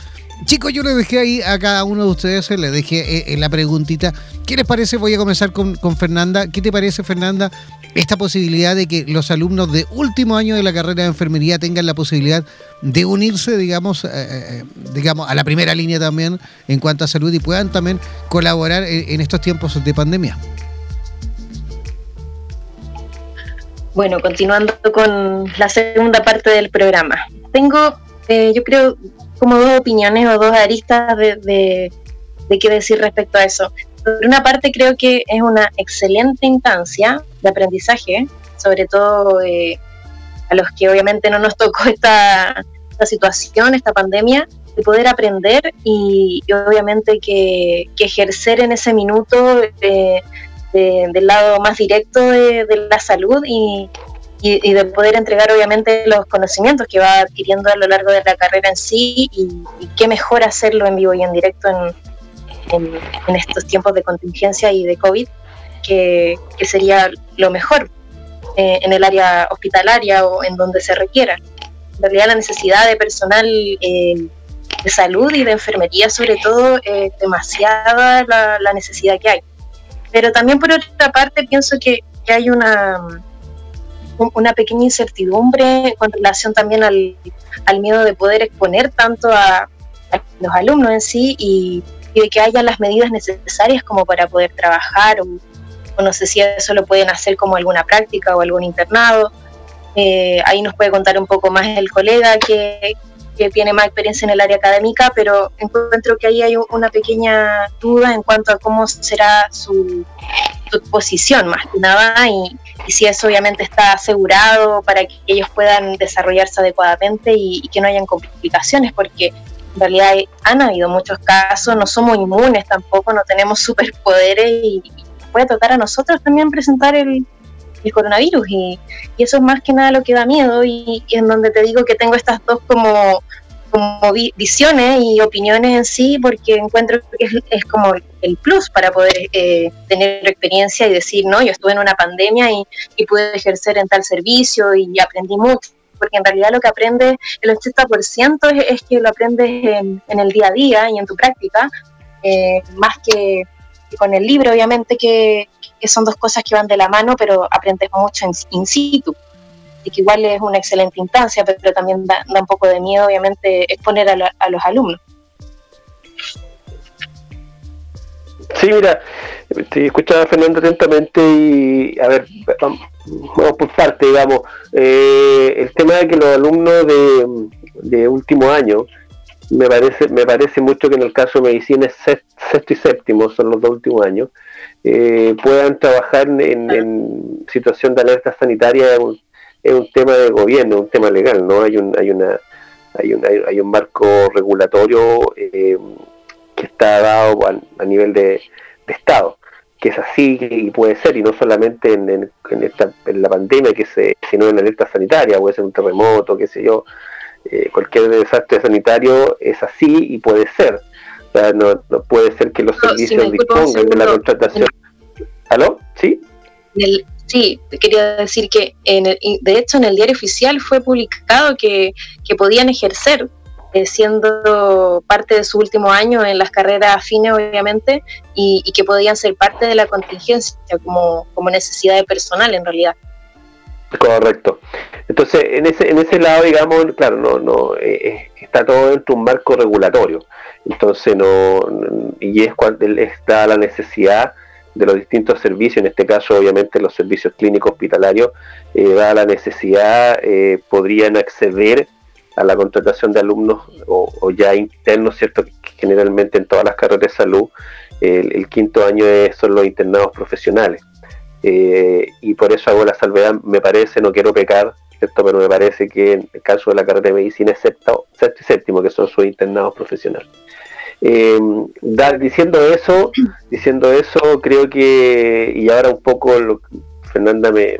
Chicos, yo les dejé ahí a cada uno de ustedes, les dejé en la preguntita. ¿Qué les parece? Voy a comenzar con, con Fernanda. ¿Qué te parece, Fernanda, esta posibilidad de que los alumnos de último año de la carrera de enfermería tengan la posibilidad de unirse, digamos, eh, eh, digamos, a la primera línea también en cuanto a salud y puedan también colaborar en, estos tiempos de pandemia. Bueno, continuando con la segunda parte del programa. Tengo, eh, yo creo, como dos opiniones o dos aristas de, de, de qué decir respecto a eso. Por una parte, creo que es una excelente instancia de aprendizaje, sobre todo eh, a los que obviamente no nos tocó esta, situación, esta pandemia, de poder aprender y, obviamente que, ejercer en ese minuto eh, del lado más directo de, la salud y, de poder entregar obviamente los conocimientos que va adquiriendo a lo largo de la carrera en sí y, qué mejor hacerlo en vivo y en directo en, en estos tiempos de contingencia y de COVID que, sería lo mejor eh, en el área hospitalaria o en donde se requiera. En realidad la necesidad de personal eh, de salud y de enfermería sobre todo es demasiada la, necesidad que hay. Pero también por otra parte pienso que, hay una, una pequeña incertidumbre con relación también al, miedo de poder exponer tanto a, los alumnos en sí y, y, de que haya las medidas necesarias como para poder trabajar o, no sé si eso lo pueden hacer como alguna práctica o algún internado. Eh, ahí nos puede contar un poco más el colega que, tiene más experiencia en el área académica, pero encuentro que ahí hay una pequeña duda en cuanto a cómo será su, posición más que nada y, si eso obviamente está asegurado para que ellos puedan desarrollarse adecuadamente y, y que no hayan complicaciones, porque en realidad han habido muchos casos, no somos inmunes tampoco, no tenemos superpoderes y, puede tocar a nosotros también presentar el, coronavirus y, eso es más que nada lo que da miedo y, en donde te digo que tengo estas dos como, como visiones y opiniones en sí porque encuentro que es, como el plus para poder eh, tener experiencia y decir, no, yo estuve en una pandemia y, pude ejercer en tal servicio y aprendí mucho porque en realidad lo que aprendes, el 80% es, es que lo aprendes en, el día a día y en tu práctica, eh, más que con el libro, obviamente, que, son dos cosas que van de la mano, pero aprendes mucho en, in situ. Y que igual es una excelente instancia, pero, también da, un poco de miedo, obviamente, exponer a, a los alumnos. Sí, mira, te escuchaba a Fernando atentamente y, a ver, vamos, por parte, digamos, eh, el tema de que los alumnos de, de último año me parece, me parece mucho que en el caso de medicina sexto y séptimo, son los dos últimos años, eh, puedan trabajar en, situación de alerta sanitaria es un, tema de gobierno, un tema legal, ¿no? Hay un, hay una, hay un, hay, un marco regulatorio eh, que está dado a, nivel de, Estado, que es así y puede ser, y no solamente en, en, esta, en la pandemia, que se, sino en alerta sanitaria, puede ser un terremoto, qué sé yo, eh, cualquier desastre sanitario es así y puede ser. O sea, no, puede ser que los servicios dispongan de la contratación. ¿Aló? ¿Sí? Sí, quería decir que en de hecho en el diario oficial fue publicado que, podían ejercer eh, siendo parte de su último año en las carreras afines, obviamente, y, que podían ser parte de la contingencia como, como necesidad de personal en realidad. Correcto. Entonces, en ese, en ese lado, digamos, claro, no, no eh, eh, está todo dentro de un marco regulatorio. Entonces, no, y es cuando está la necesidad de los distintos servicios, en este caso, obviamente, los servicios clínicos hospitalarios, eh, da la necesidad, podrían acceder a la contratación de alumnos o, ya internos, ¿cierto? generalmente en todas las carreras de salud, el, quinto año son los internados profesionales. y por eso hago la salvedad, me parece, no quiero pecar, ¿cierto? pero me parece que en el caso de la carrera de medicina es sexto, y séptimo, que son sus internados profesionales. Dar, diciendo eso, diciendo eso, creo que, y ahora un poco lo, Fernanda me,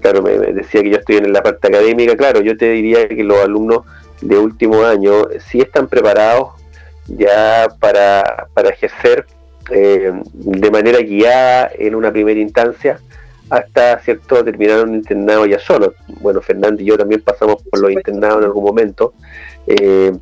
claro, me, decía que yo estoy en la parte académica, claro, yo te diría que los alumnos de último año sí están preparados ya para, ejercer eh, de manera guiada en una primera instancia hasta cierto terminar un internado ya solo. Bueno, Fernando y yo también pasamos por los internados en algún momento. Eh,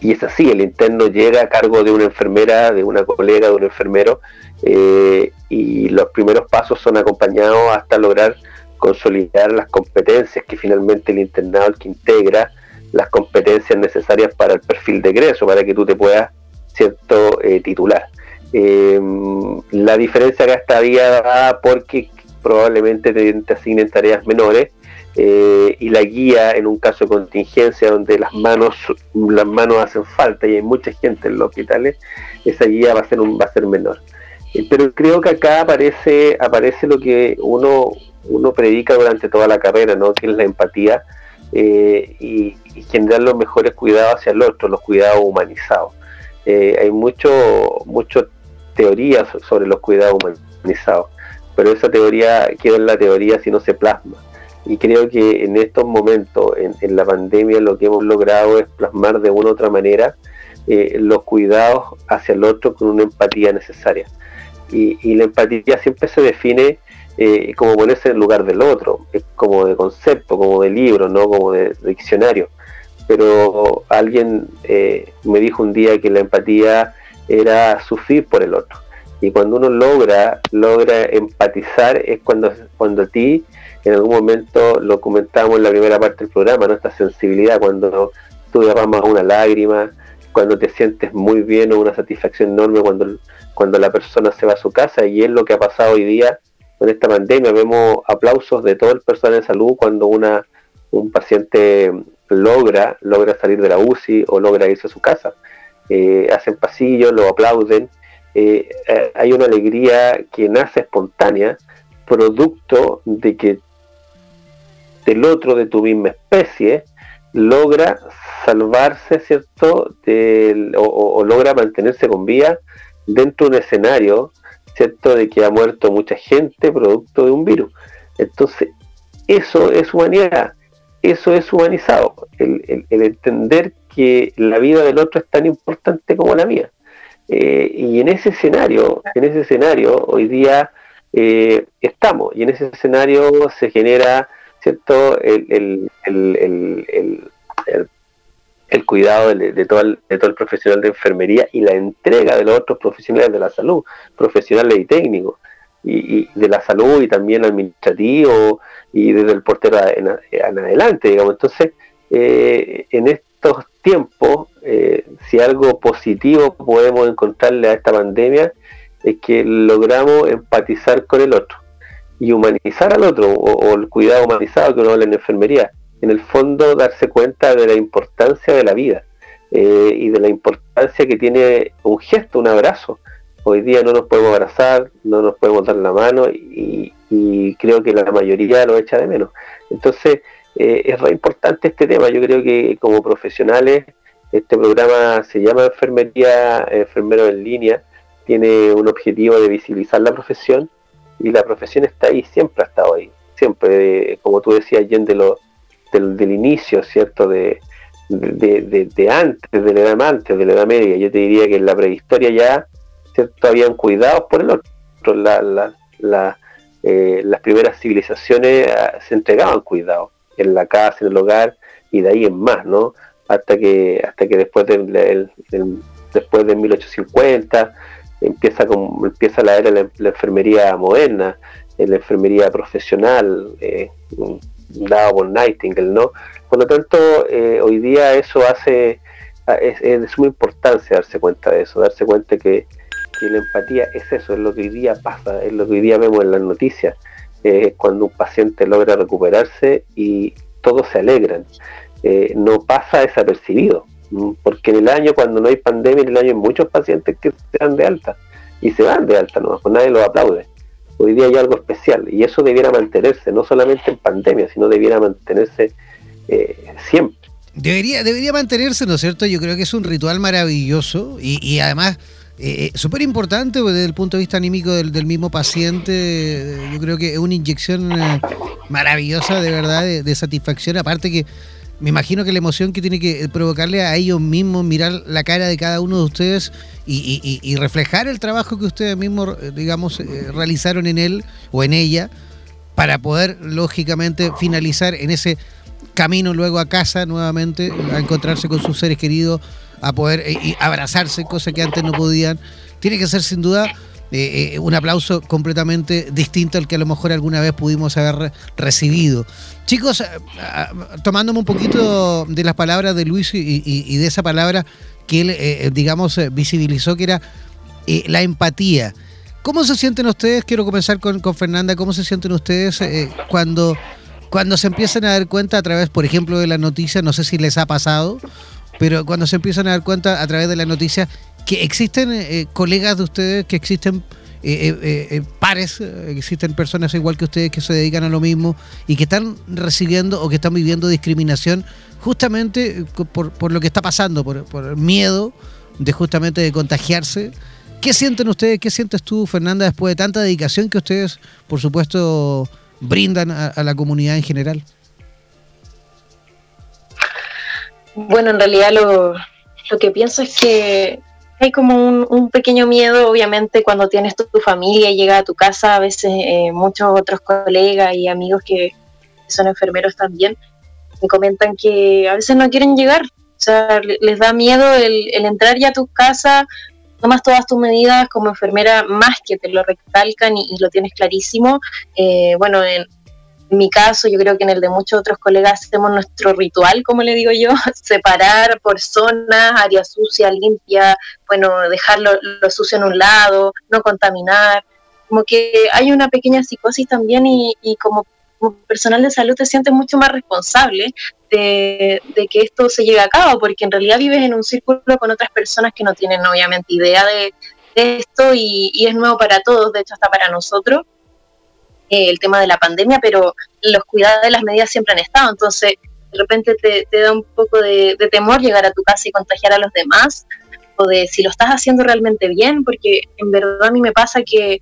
y es así, el interno llega a cargo de una enfermera, de una colega, de un enfermero, eh, y los primeros pasos son acompañados hasta lograr consolidar las competencias que finalmente el internado el que integra las competencias necesarias para el perfil de egreso, para que tú te puedas cierto eh, titular. Em, la diferencia acá está día porque probablemente te, asignen tareas menores eh, y la guía en un caso de contingencia donde las manos las manos hacen falta y hay mucha gente en los hospitales esa guía va a ser va a ser menor eh, pero creo que acá aparece aparece lo que uno uno predica durante toda la carrera, ¿no? que es la empatía eh, y, generar los mejores cuidados hacia el otro, los cuidados humanizados. Hay mucho, mucho teoría sobre los cuidados humanizados, pero esa teoría queda en la teoría si no se plasma. Y creo que en estos momentos, en, la pandemia, lo que hemos logrado es plasmar de una u otra manera eh, los cuidados hacia el otro con una empatía necesaria. Y, la empatía siempre se define eh, como ponerse en lugar del otro, como de concepto, como de libro, no como de, diccionario. Pero alguien eh, me dijo un día que la empatía era sufrir por el otro. Y cuando uno logra, logra empatizar es cuando, cuando a ti, en algún momento lo comentamos en la primera parte del programa, ¿no? esta sensibilidad, cuando tú derramas una lágrima, cuando te sientes muy bien o una satisfacción enorme cuando, cuando la persona se va a su casa y es lo que ha pasado hoy día en esta pandemia. Vemos aplausos de todo el personal de salud cuando una, un paciente logra, logra salir de la UCI o logra irse a su casa. Eh, hacen pasillos, lo aplauden. Eh, eh, hay una alegría que nace espontánea, producto de que del otro de tu misma especie logra salvarse, ¿cierto? o, logra mantenerse con vida dentro de un escenario ¿cierto? De que ha muerto mucha gente producto de un virus. Entonces, eso es humanidad, eso es humanizado, el, entender que la vida del otro es tan importante como la mía. Eh, y en ese escenario, en ese escenario, hoy día eh, estamos, y en ese escenario se genera, ¿cierto? el, el el cuidado de, todo el, de todo el profesional de enfermería y la entrega de los otros profesionales de la salud, profesionales y técnicos, y, de la salud y también administrativo y desde el portero en, adelante, digamos. Entonces, eh, en estos tiempos, eh, si algo positivo podemos encontrarle a esta pandemia, es que logramos empatizar con el otro y humanizar al otro, o, el cuidado humanizado que uno habla en enfermería en el fondo darse cuenta de la importancia de la vida eh, y de la importancia que tiene un gesto, un abrazo. Hoy día no nos podemos abrazar, no nos podemos dar la mano y, creo que la mayoría lo echa de menos. Entonces eh, es re importante este tema. Yo creo que como profesionales este programa se llama Enfermería, Enfermero en línea, tiene un objetivo de visibilizar la profesión y la profesión está ahí, siempre ha estado ahí, siempre, como tú decías, de los del, inicio, ¿cierto? De, de, antes, de la edad antes, de la edad media. Yo te diría que en la prehistoria ya, ¿cierto? Habían cuidados por el otro. La, eh, las primeras civilizaciones ah, se entregaban cuidados en la casa, en el hogar y de ahí en más, ¿no? Hasta que, hasta que después de, después de 1850 empieza, con, empieza la era de la, enfermería moderna, la enfermería profesional, eh, dado por Nightingale, ¿no? Por lo tanto, eh, hoy día eso hace, es, de suma importancia darse cuenta de eso, darse cuenta que, la empatía es eso, es lo que hoy día pasa, es lo que hoy día vemos en las noticias, eh, cuando un paciente logra recuperarse y todos se alegran. Eh, no pasa desapercibido, porque en el año, cuando no hay pandemia, en el año hay muchos pacientes que se dan de alta y se van de alta, no, pues nadie los aplaude. Hoy día hay algo especial y eso debiera mantenerse, no solamente en pandemia, sino debiera mantenerse eh, siempre. Debería, debería mantenerse, ¿no es cierto? Yo creo que es un ritual maravilloso y, además eh, eh, súper importante pues, desde el punto de vista anímico del, mismo paciente. Yo creo que es una inyección maravillosa, de verdad, de satisfacción. Aparte que me imagino que la emoción que tiene que provocarle a ellos mismos, mirar la cara de cada uno de ustedes y, reflejar el trabajo que ustedes mismos, eh, digamos, eh, realizaron en él o en ella, para poder, lógicamente, finalizar en ese camino luego a casa nuevamente, a encontrarse con sus seres queridos, a poder eh, abrazarse, cosa que antes no podían. Tiene que ser sin duda eh, eh, un aplauso completamente distinto al que a lo mejor alguna vez pudimos haber recibido. Chicos, eh, tomándome un poquito de las palabras de Luis y, de esa palabra que él, digamos, visibilizó, que era la empatía. ¿Cómo se sienten ustedes? Quiero comenzar con, con Fernanda. ¿Cómo se sienten ustedes cuando, cuando se empiezan a dar cuenta a través, por ejemplo, de la noticia? No sé si les ha pasado, pero cuando se empiezan a dar cuenta a través de la noticia que existen eh, colegas de ustedes, que existen eh, eh, pares, existen personas igual que ustedes que se dedican a lo mismo y que están recibiendo o que están viviendo discriminación justamente por, lo que está pasando, por, el miedo de justamente de contagiarse. ¿Qué sienten ustedes? ¿Qué sientes tú, Fernanda, después de tanta dedicación que ustedes, por supuesto, brindan a la comunidad en general? Bueno, en realidad lo, lo que pienso es que hay como un, pequeño miedo, obviamente, cuando tienes tu, familia y llega a tu casa, a veces eh, muchos otros colegas y amigos que son enfermeros también, me comentan que a veces no quieren llegar, o sea, les da miedo el, entrar ya a tu casa, tomas todas tus medidas como enfermera, más que te lo recalcan y, lo tienes clarísimo. Eh, bueno, en, en mi caso, yo creo que en el de muchos otros colegas hacemos nuestro ritual, como le digo yo, separar por zonas, área sucia, limpia, bueno, dejar lo, sucio en un lado, no contaminar. Como que hay una pequeña psicosis también y, como, personal de salud te sientes mucho más responsable de, que esto se lleve a cabo, porque en realidad vives en un círculo con otras personas que no tienen obviamente idea de, esto y, y es nuevo para todos, de hecho hasta para nosotros eh, el tema de la pandemia, pero los cuidados de las medidas siempre han estado, entonces de repente te, da un poco de, temor llegar a tu casa y contagiar a los demás, o de si lo estás haciendo realmente bien, porque en verdad a mí me pasa que,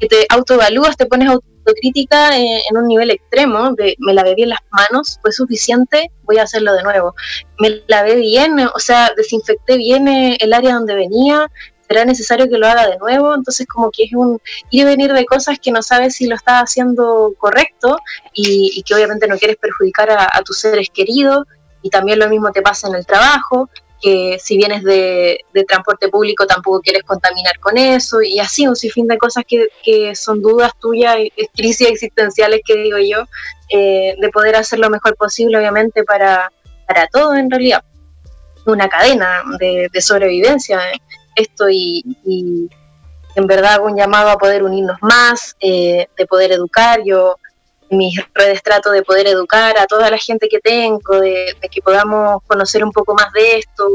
te autoevalúas, te pones autocrítica en, en, un nivel extremo, de me lavé bien las manos, fue suficiente, voy a hacerlo de nuevo. Me lavé bien, o sea, desinfecté bien eh, el área donde venía, será necesario que lo haga de nuevo, entonces como que es un ir y venir de cosas que no sabes si lo estás haciendo correcto y, que obviamente no quieres perjudicar a, tus seres queridos. Y también lo mismo te pasa en el trabajo, que si vienes de, transporte público tampoco quieres contaminar con eso. Y así un sinfín de cosas que, son dudas tuyas, crisis existenciales que digo yo, eh, de poder hacer lo mejor posible obviamente para, para todo en realidad. Una cadena de, de sobrevivencia. Esto y, en verdad hago un llamado a poder unirnos más, eh, de poder educar. Yo mis redes trato de poder educar a toda la gente que tengo, de, que podamos conocer un poco más de esto,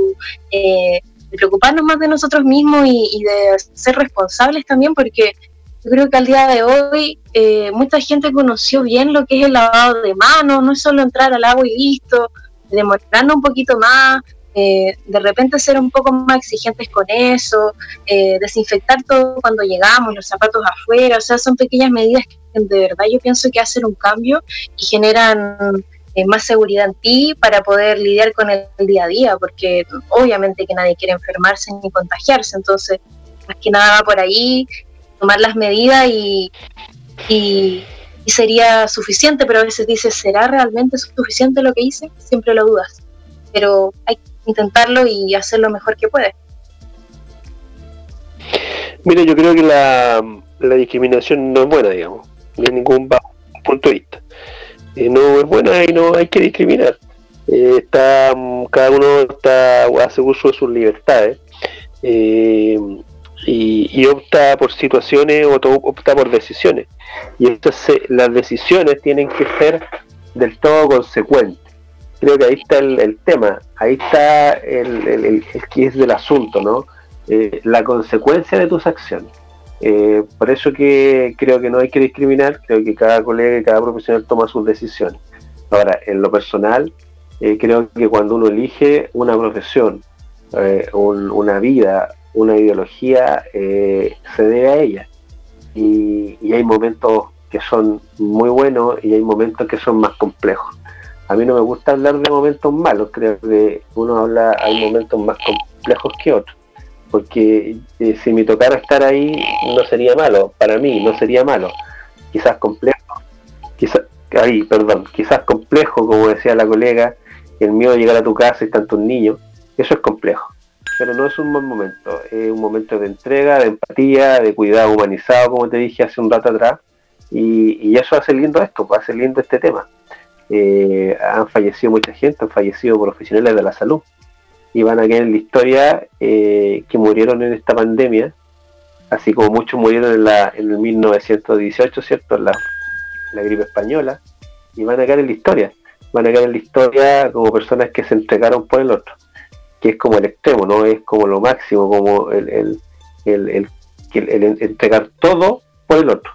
eh, de preocuparnos más de nosotros mismos y, de ser responsables también, porque yo creo que al día de hoy eh, mucha gente conoció bien lo que es el lavado de manos, no es solo entrar al agua y listo, demorando un poquito más, eh, de repente ser un poco más exigentes con eso, eh, desinfectar todo cuando llegamos, los zapatos afuera, o sea, son pequeñas medidas que de verdad yo pienso que hacen un cambio y generan eh, más seguridad en ti para poder lidiar con el, día a día, porque obviamente que nadie quiere enfermarse ni contagiarse, entonces más que nada va por ahí, tomar las medidas y, y, y sería suficiente, pero a veces dices, ¿será realmente suficiente lo que hice? Siempre lo dudas, pero hay intentarlo y hacer lo mejor que puede. Mira, yo creo que la, discriminación no es buena, digamos, en ningún punto de vista. Eh, no es buena y no hay que discriminar. Eh, está, cada uno está, hace uso de sus libertades eh, y, opta por situaciones o opta por decisiones. Y estas, las decisiones tienen que ser del todo consecuentes. Creo que ahí está el, tema, ahí está el, el, es del asunto, ¿no? Eh, la consecuencia de tus acciones. Eh, por eso que creo que no hay que discriminar, creo que cada colega y cada profesional toma sus decisiones. Ahora, en lo personal, eh, creo que cuando uno elige una profesión, una vida, una ideología, se debe a ella. Y hay momentos que son muy buenos y hay momentos que son más complejos a mí no me gusta hablar de momentos malos, creo que uno habla, hay momentos más complejos que otros, porque eh, si me tocara estar ahí no sería malo, para mí no sería malo, quizás complejo, quizás, ahí, perdón, quizás complejo, como decía la colega, el miedo de llegar a tu casa y tantos niños, eso es complejo, pero no es un buen momento, es un momento de entrega, de empatía, de cuidado humanizado, como te dije hace un rato atrás, y, y eso hace lindo esto, hace lindo este tema eh, han fallecido mucha gente, han fallecido profesionales de la salud y van a quedar en la historia eh, que murieron en esta pandemia, así como muchos murieron en, la, en el 1918, ¿cierto? La, la gripe española, y van a quedar en la historia, van a quedar en la historia como personas que se entregaron por el otro, que es como el extremo, ¿no? Es como lo máximo, como el, el, el, el entregar todo por el otro.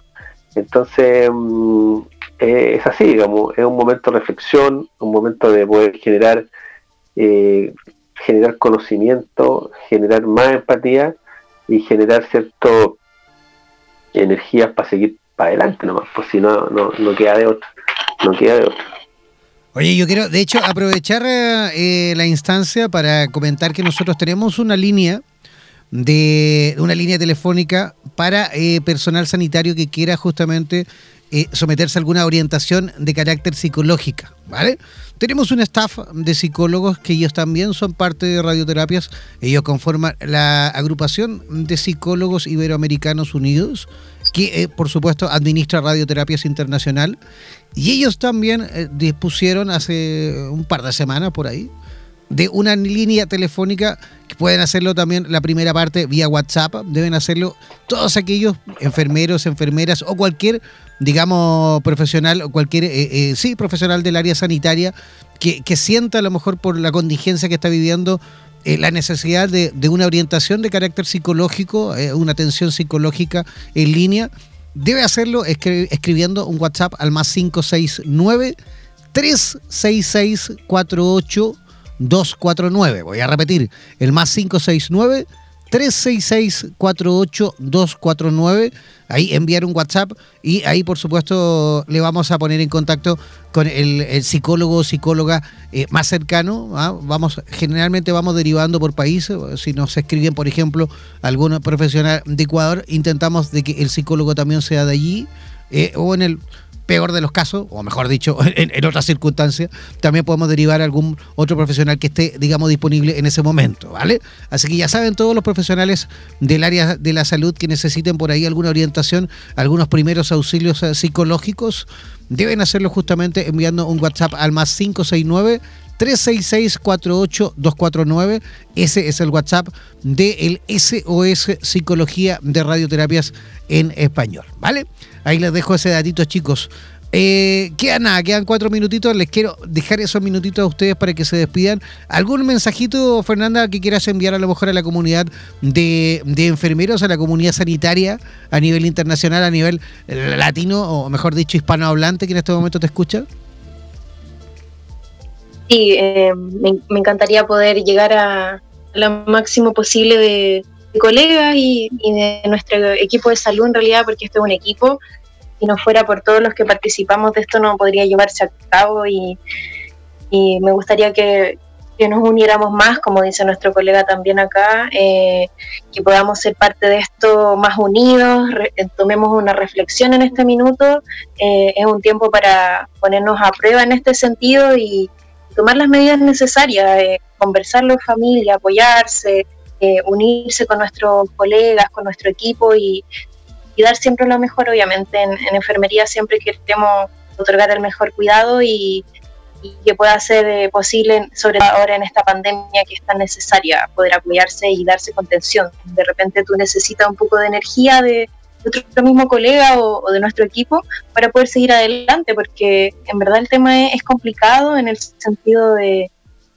Entonces, mm, eh, es así, digamos, es un momento de reflexión, un momento de poder generar, eh, generar conocimiento, generar más empatía y generar cierto energías para seguir para adelante nomás, pues si no, no, no queda de otra, no queda de otra. Oye, yo quiero, de hecho, aprovechar eh, la instancia para comentar que nosotros tenemos una línea de una línea telefónica para personal sanitario que quiera justamente eh, someterse a alguna orientación de carácter psicológica, ¿vale? Tenemos un staff de psicólogos que ellos también son parte de radioterapias. Ellos conforman la agrupación de psicólogos iberoamericanos unidos, que eh, por supuesto administra Radioterapias Internacional. Y ellos también eh, dispusieron hace un par de semanas por ahí de una línea telefónica que pueden hacerlo también la primera parte vía WhatsApp, deben hacerlo todos aquellos enfermeros, enfermeras o cualquier, digamos, profesional o cualquier, eh, eh, sí, profesional del área sanitaria que, sienta a lo mejor por la contingencia que está viviendo eh, la necesidad de, una orientación de carácter psicológico, una atención psicológica en línea, debe hacerlo escribiendo un WhatsApp al más 569 366 48 249. Voy a repetir, el más 569 366 48249 Ahí enviar un WhatsApp y ahí, por supuesto, le vamos a poner en contacto con el, psicólogo o psicóloga eh, más cercano. ¿ah? Vamos, generalmente vamos derivando por país. Si nos escriben, por ejemplo, algún profesional de Ecuador, intentamos de que el psicólogo también sea de allí. Eh, o en el peor de los casos, o mejor dicho, en, otras circunstancias, también podemos derivar a algún otro profesional que esté, digamos, disponible en ese momento, ¿vale? Así que ya saben todos los profesionales del área de la salud que necesiten por ahí alguna orientación, algunos primeros auxilios eh, psicológicos, deben hacerlo justamente enviando un WhatsApp al más 569 366-48-249. Ese es el WhatsApp del SOS Psicología de Radioterapias en Español. ¿Vale? Ahí les dejo ese datito, chicos. Eh, quedan nada, quedan cuatro minutitos. Les quiero dejar esos minutitos a ustedes para que se despidan. ¿Algún mensajito, Fernanda, que quieras enviar a lo mejor a la comunidad de, enfermeros, a la comunidad sanitaria a nivel internacional, a nivel latino, o mejor dicho, hispanohablante, que en este momento te escucha? Sí, eh, me, encantaría poder llegar a lo máximo posible de, colegas y, de nuestro equipo de salud en realidad, porque esto es un equipo. Si no fuera por todos los que participamos de esto, no podría llevarse a cabo y, me gustaría que, nos uniéramos más, como dice nuestro colega también acá, eh, que podamos ser parte de esto más unidos, eh, tomemos una reflexión en este minuto. Eh, es un tiempo para ponernos a prueba en este sentido y tomar las medidas necesarias, conversarlo en familia, apoyarse, eh, unirse con nuestros colegas, con nuestro equipo y, dar siempre lo mejor, obviamente. En, enfermería siempre queremos otorgar el mejor cuidado y, que pueda ser eh, posible, sobre todo ahora en esta pandemia que es tan necesaria, poder apoyarse y darse contención. De repente tú necesitas un poco de energía de, otro mismo colega o, de nuestro equipo para poder seguir adelante, porque en verdad el tema es, complicado en el sentido de,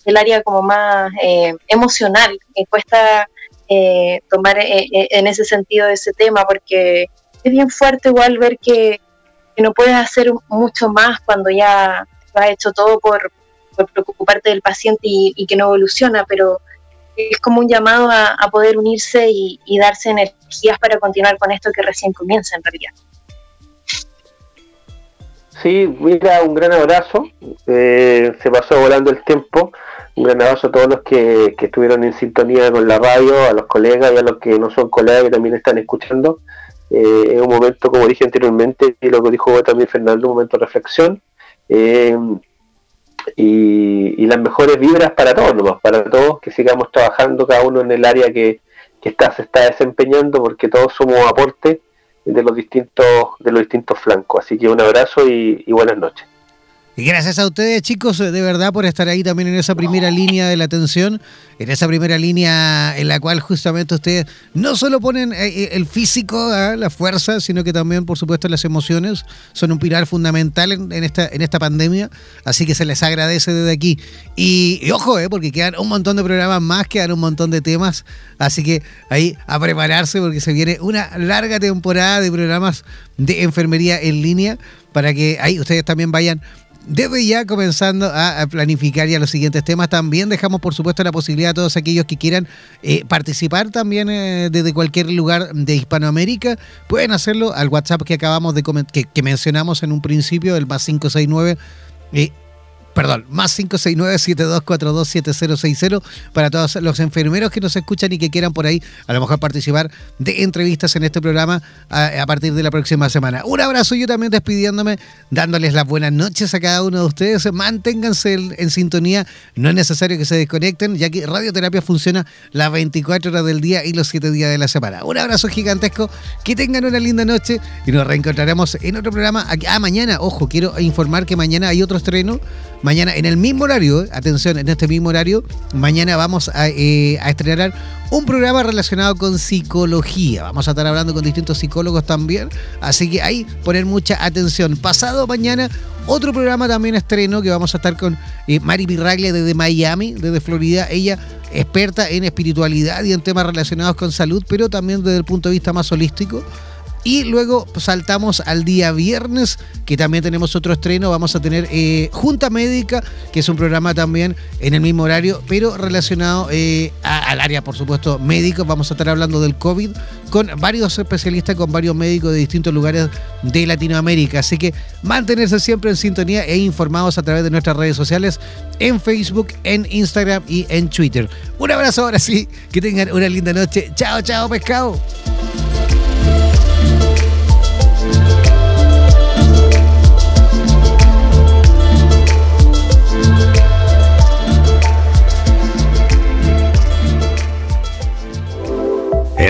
del área como más eh, emocional, que cuesta eh, tomar eh, en ese sentido ese tema, porque es bien fuerte igual ver que, no puedes hacer mucho más cuando ya has hecho todo por, preocuparte del paciente y, que no evoluciona, pero es como un llamado a, poder unirse y, darse energías para continuar con esto que recién comienza en realidad. Sí, mira, un gran abrazo. Eh, se pasó volando el tiempo. Un gran abrazo a todos los que, estuvieron en sintonía con la radio, a los colegas y a los que no son colegas que también están escuchando. Eh, es un momento, como dije anteriormente, y lo que dijo también Fernando, un momento de reflexión. Eh, y, las mejores vibras para todos, para todos, que sigamos trabajando cada uno en el área que, está, se está desempeñando, porque todos somos aporte de los distintos, de los distintos flancos. Así que un abrazo y buenas noches. Y gracias a ustedes, chicos, de verdad, por estar ahí también en esa primera línea de la atención, en esa primera línea en la cual justamente ustedes no solo ponen eh, eh, el físico, ¿ah? la fuerza, sino que también, por supuesto, las emociones son un pilar fundamental en, esta, en esta pandemia. Así que se les agradece desde aquí. Y, ojo, eh, porque quedan un montón de programas más, quedan un montón de temas. Así que ahí a prepararse porque se viene una larga temporada de programas de enfermería en línea para que ahí ustedes también vayan desde ya comenzando a, planificar ya los siguientes temas. También dejamos, por supuesto, la posibilidad a todos aquellos que quieran eh, participar también eh, desde cualquier lugar de Hispanoamérica. Pueden hacerlo al WhatsApp que acabamos de que, que mencionamos en un principio, el más 569. Eh, perdón, más 569-7242-7060 para todos los enfermeros que nos escuchan y que quieran por ahí a lo mejor participar de entrevistas en este programa a, partir de la próxima semana. Un abrazo yo también despidiéndome, dándoles las buenas noches a cada uno de ustedes. Manténganse en, sintonía, no es necesario que se desconecten, ya que Radioterapia funciona las 24 horas del día y los 7 días de la semana. Un abrazo gigantesco, que tengan una linda noche y nos reencontraremos en otro programa. Ah, mañana, ojo, quiero informar que mañana hay otro estreno Mañana, en el mismo horario, atención, en este mismo horario, mañana vamos a, eh, estrenar un programa relacionado con psicología. Vamos a estar hablando con distintos psicólogos también. Así que ahí poner mucha atención. Pasado mañana, otro programa también estreno que vamos a estar con eh, Mari Pirraglia desde Miami, desde Florida. Ella experta en espiritualidad y en temas relacionados con salud, pero también desde el punto de vista más holístico. Y luego saltamos al día viernes, que también tenemos otro estreno. Vamos a tener eh, Junta Médica, que es un programa también en el mismo horario, pero relacionado eh, al área, por supuesto, médico. Vamos a estar hablando del COVID con varios especialistas, con varios médicos de distintos lugares de Latinoamérica. Así que mantenerse siempre en sintonía e informados a través de nuestras redes sociales, en Facebook, en Instagram y en Twitter. Un abrazo ahora sí, que tengan una linda noche. Chao, chao, pescado.